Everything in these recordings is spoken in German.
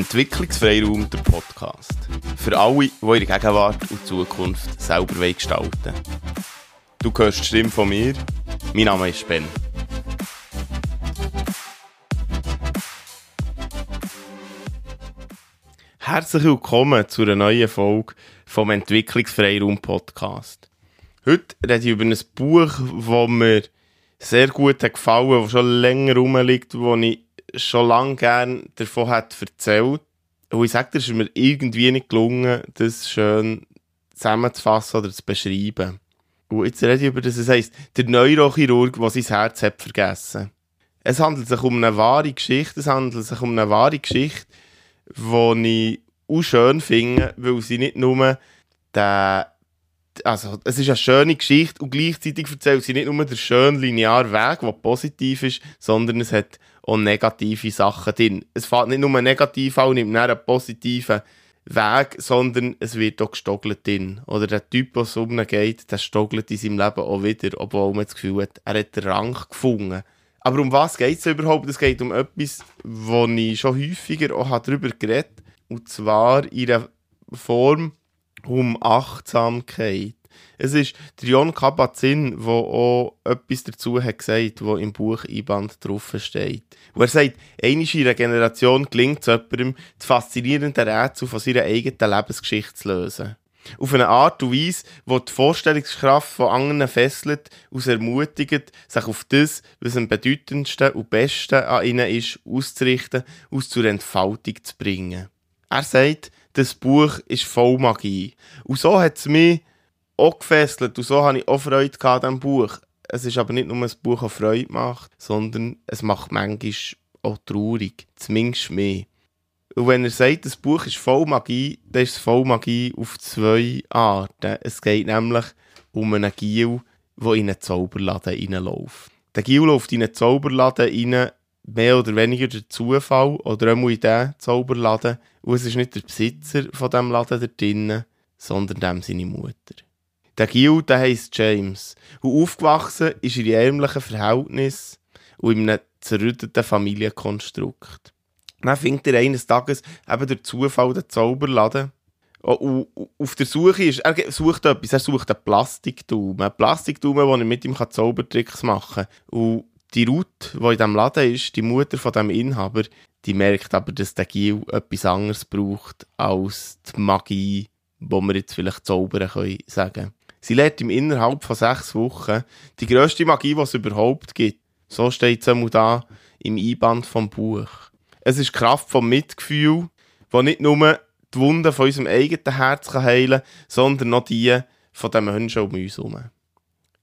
Entwicklungsfreiraum, der Podcast. Für alle, die ihre Gegenwart und Zukunft selber gestalten wollen. Du hörst die Stimme von mir. Mein Name ist Ben. Herzlich willkommen zu einer neuen Folge vom Entwicklungsfreiraum Podcast. Heute rede ich über ein Buch, das mir sehr gut hat gefallen, das schon länger rumliegt, das ich schon lange gerne davon hat erzählt. Und ich sage, es ist mir irgendwie nicht gelungen, das schön zusammenzufassen oder zu beschreiben. Und jetzt rede ich über das, es heisst, der Neurochirurg, der sein Herz hat vergessen. Es handelt sich um eine wahre Geschichte, es handelt sich um eine wahre Geschichte, die ich auch schön finde, weil sie nicht nur den also, es ist eine schöne Geschichte und gleichzeitig erzählt sie nicht nur den schönen linearen Weg, der positiv ist, sondern es hat auch negative Sachen drin. Es fällt nicht nur negativ an und nimmt einen positiven Weg, sondern es wird auch gestoggelt drin. Oder der Typ, der so geht, der stoggelt in seinem Leben auch wieder, obwohl man das Gefühl hat, er hat den Rang gefunden. Aber um was geht es überhaupt? Es geht um etwas, wo ich schon häufiger auch darüber geredet habe. Und zwar in einer Form um Achtsamkeit. Es ist Trion Kabat-Zinn, der auch etwas dazu hat gesagt, wo im Buch Einband drauf steht. Und er sagt, eine in einer Generation gelingt es jemandem, das faszinierende Rätsel von seiner eigenen Lebensgeschichte zu lösen. Auf eine Art und Weise, die die Vorstellungskraft von anderen fesselt und ermutigt, sich auf das, was am bedeutendsten und besten an ihnen ist, auszurichten und zur Entfaltung zu bringen. Er sagt, das Buch ist voll Magie. Und so hat es mich auch gefesselt und so hatte ich auch Freude an diesem Buch. Es ist aber nicht nur ein Buch, das Freude macht, sondern es macht manchmal auch traurig. Zumindest mehr. Und wenn er sagt, das Buch ist voll Magie, dann ist es voll Magie auf zwei Arten. Es geht nämlich um einen Giel, der in einen Zauberladen reinläuft. Der Giel läuft in einen Zauberladen rein, mehr oder weniger der Zufall oder auch in diesen Zauberladen. Und es ist nicht der Besitzer von diesem Laden da drinnen, sondern dem seine Mutter. Der Gil, der heisst James. Und aufgewachsen ist er in ärmlichen Verhältnissen und in einem zerrütteten Familienkonstrukt. Dann findet er eines Tages eben der Zufall den Zauberladen. Und auf der Suche ist, er sucht etwas, er sucht einen Plastikdaumen. Einen Plastikdaumen, wo er mit ihm Zaubertricks machen kann. Und die Ruth, die in diesem Laden ist, die Mutter von dem Inhaber, die merkt aber, dass der Gil etwas anderes braucht als die Magie, wo wir jetzt vielleicht zaubern können, sagen. Sie lernt ihm innerhalb von sechs Wochen die grösste Magie, die es überhaupt gibt. So steht es einmal da im Einband vom Buch. Es ist die Kraft vom Mitgefühl, die nicht nur die Wunden von unserem eigenen Herz heilen kann, sondern noch die von den Menschen um uns herum.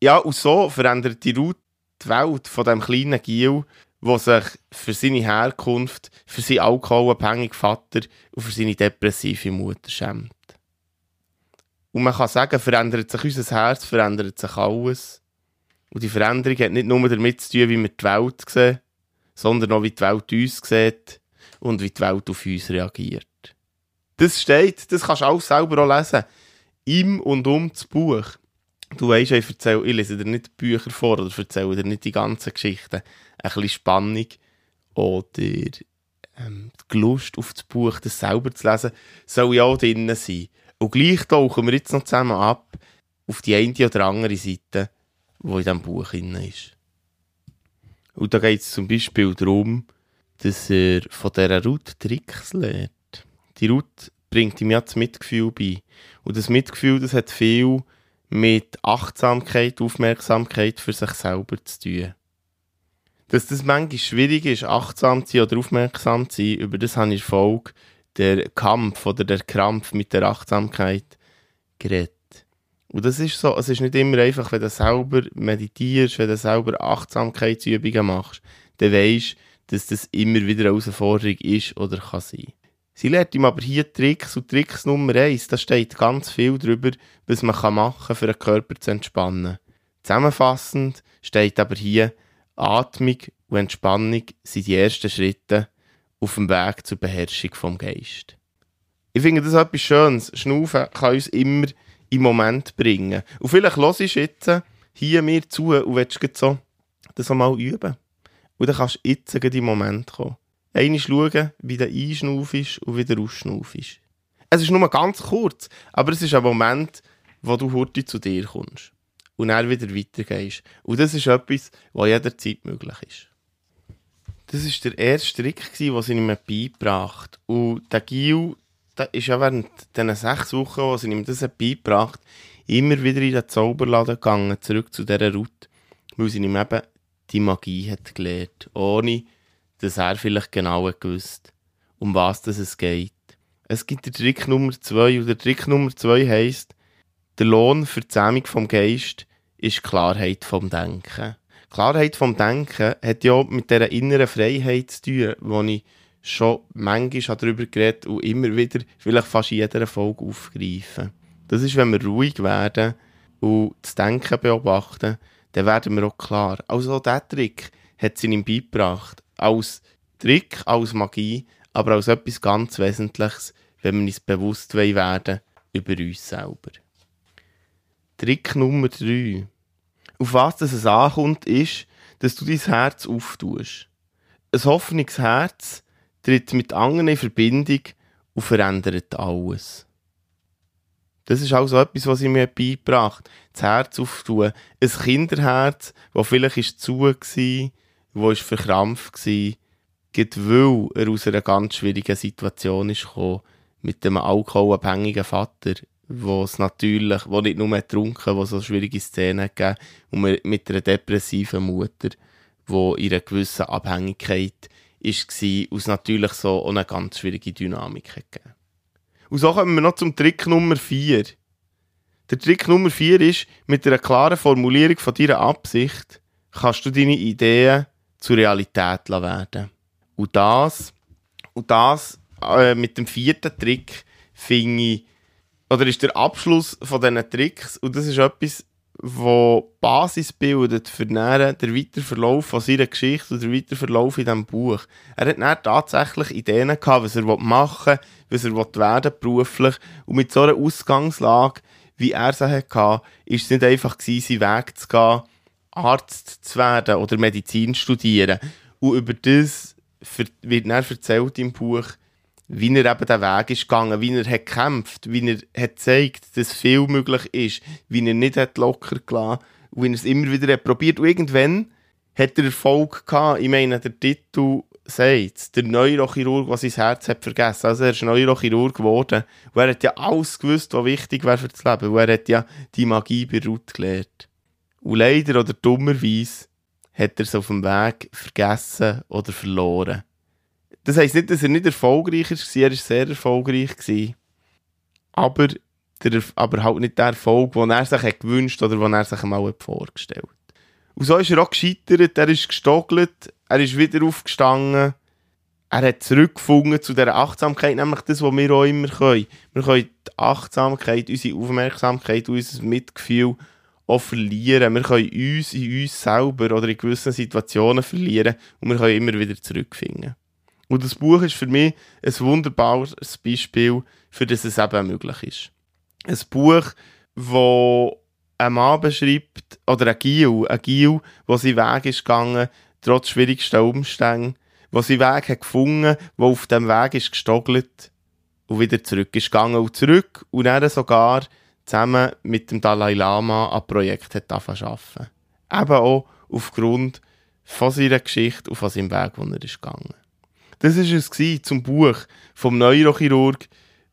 Ja, und so verändert die Ruth die Welt von dem kleinen Giel, der sich für seine Herkunft, für seinen alkoholabhängigen Vater und für seine depressive Mutter schämt. Und man kann sagen, verändert sich unser Herz, verändert sich alles. Und die Veränderung hat nicht nur damit zu tun, wie wir die Welt sehen, sondern auch, wie die Welt uns sieht und wie die Welt auf uns reagiert. Das steht, das kannst du auch selber auch lesen. Im und um das Buch. Du weißt, ich, erzähle, ich lese dir nicht Bücher vor oder erzähle dir nicht die ganzen Geschichten. Ein bisschen Spannung oder ähm, die Lust auf das Buch, das selber zu lesen, soll ja auch drin sein. Und gleich tauchen wir jetzt noch zusammen ab auf die eine oder andere Seite, die in diesem Buch drin ist. Und da geht es zum Beispiel darum, dass er von dieser Ruth Tricks lernt. Die Ruth bringt ihm ja das Mitgefühl bei. Und das Mitgefühl, das hat viel mit Achtsamkeit, Aufmerksamkeit für sich selber zu tun. Dass das manchmal schwierig ist, achtsam zu sein oder aufmerksam zu sein, über das habe ich Folge der Kampf oder der Krampf mit der Achtsamkeit geredet. Und das ist so, es ist nicht immer einfach, wenn du selber meditierst, wenn du selber Achtsamkeitsübungen machst, dann weisst dass das immer wieder eine Herausforderung ist oder kann sein. Sie lehrt ihm aber hier Tricks und Tricks Nummer eins, da steht ganz viel darüber, was man machen kann, für den Körper zu entspannen. Zusammenfassend steht aber hier, Atmung und Entspannung sind die ersten Schritte auf dem Weg zur Beherrschung vom Geist. Ich finde das etwas Schönes. Schnaufen kann uns immer im Moment bringen. Und vielleicht hörst du jetzt hier mir zu und willst so das mal üben. Und dann kannst du jetzt in den Moment kommen. einmal schauen, wie der Einschnauf ist und wie der Ausschnauf ist. Es ist nur ganz kurz, aber es ist ein Moment, wo du heute zu dir kommst und dann wieder weitergehst. Und das ist etwas, was jederzeit möglich ist. Das war der erste Trick, den sie ihm beigebracht Und der Gil, der ist ja während diesen sechs Wochen, wo sie ihm das beigebracht immer wieder in den Zauberladen gegangen, zurück zu dieser Route, weil sie ihm eben die Magie hat gelernt, ohne dass er vielleicht genau gewusst, um was es geht. Es gibt den Trick Nummer zwei und der Trick Nummer zwei heisst, der Lohn für die Zähmung vom Geist ist Klarheit vom Denken. Klarheit vom Denken hat ja mit dieser inneren Freiheit zu tun, wo ich schon manchmal darüber geredet und immer wieder, vielleicht fast in jeder Folge aufgreifen. Das ist, wenn wir ruhig werden und das Denken beobachten, dann werden wir auch klar. Also dieser Trick hat sie ihm beigebracht. Als Trick, als Magie, aber als etwas ganz Wesentliches, wenn wir uns bewusst werden über uns selber. Trick Nummer 3. Auf was es ankommt, ist, dass du dein Herz auftust. Ein Hoffnungsherz tritt mit anderen in Verbindung und verändert alles. Das ist auch so etwas, was ich mir beigebracht Das Herz auftun. Ein Kinderherz, das vielleicht zu war, das verkrampft war, weil er aus einer ganz schwierigen Situation ist gekommen, mit einem alkoholabhängigen Vater, wo es natürlich, wo nicht nur getrunken, wo so schwierige Szenen gegeben und mit einer depressiven Mutter, wo in einer gewissen Abhängigkeit war, aus natürlich so eine ganz schwierige Dynamik gegeben. Und so kommen wir noch zum Trick Nummer 4. Der Trick Nummer 4 ist, mit einer klaren Formulierung von deiner Absicht kannst du deine Ideen zur Realität werden. Und das, und das äh, mit dem vierten Trick finde ich oder ist der Abschluss von diesen Tricks und das ist etwas, wo Basis bildet für den weiteren Verlauf von seiner Geschichte und den weiteren Verlauf in diesem Buch. Er hat dann tatsächlich Ideen gehabt, was er machen will, was er werden beruflich und mit so einer Ausgangslage, wie er sie hatte, ist es nicht einfach gewesen, seinen Weg zu gehen, Arzt zu werden oder Medizin zu studieren. Und über das wird er erzählt im Buch, wie er eben den Weg ist gegangen, wie er hat gekämpft, wie er hat gezeigt, dass viel möglich ist, wie er nicht hat locker gelassen und wie er es immer wieder hat probiert. Und irgendwann hat er Erfolg gehabt. Ich meine, der Titel sagt der Neurochirurg, was sein Herz hat vergessen. Also er ist Neurochirurg geworden. Und er hat ja alles gewusst, was wichtig wäre für das Leben. Und er hat ja die Magie bei Ruth gelernt. Und leider oder dummerweise hat er es auf dem Weg vergessen oder verloren. Das heisst nicht, dass er nicht erfolgreich war, er war sehr erfolgreich. Aber, der, aber halt nicht der Erfolg, den er sich hat gewünscht oder den er sich einmal vorgestellt hat. Und so ist er auch gescheitert, er ist gestockelt, er ist wieder aufgestanden, er hat zurückgefunden zu dieser Achtsamkeit, nämlich das, was wir auch immer können. Wir können die Achtsamkeit, unsere Aufmerksamkeit, unser Mitgefühl auch verlieren. Wir können uns in uns selber oder in gewissen Situationen verlieren und wir können immer wieder zurückfinden. Und das Buch ist für mich ein wunderbares Beispiel, für das es eben möglich ist. Ein Buch, wo ein Mann beschreibt, oder ein Gil, ein Gil, der seinen Weg ist gegangen, trotz schwierigster Umstände, der seinen Weg hat gefunden, der auf dem Weg ist gestockelt und wieder zurück ist gegangen und zurück und dann sogar zusammen mit dem Dalai Lama an Projekt hat arbeiten. Eben auch aufgrund von seiner Geschichte und von seinem Weg, wo er ist gegangen. Das war es zum Buch vom Neurochirurg,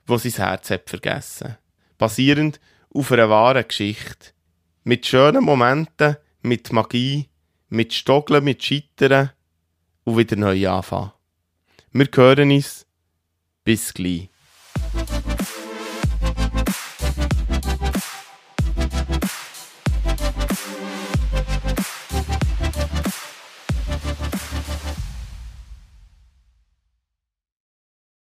wo sein Herz hat vergessen. Basierend auf einer wahren Geschichte. Mit schönen Momenten, mit Magie, mit Stoggeln, mit Scheitern und wieder neu anfangen. Wir hören uns. Bis gleich.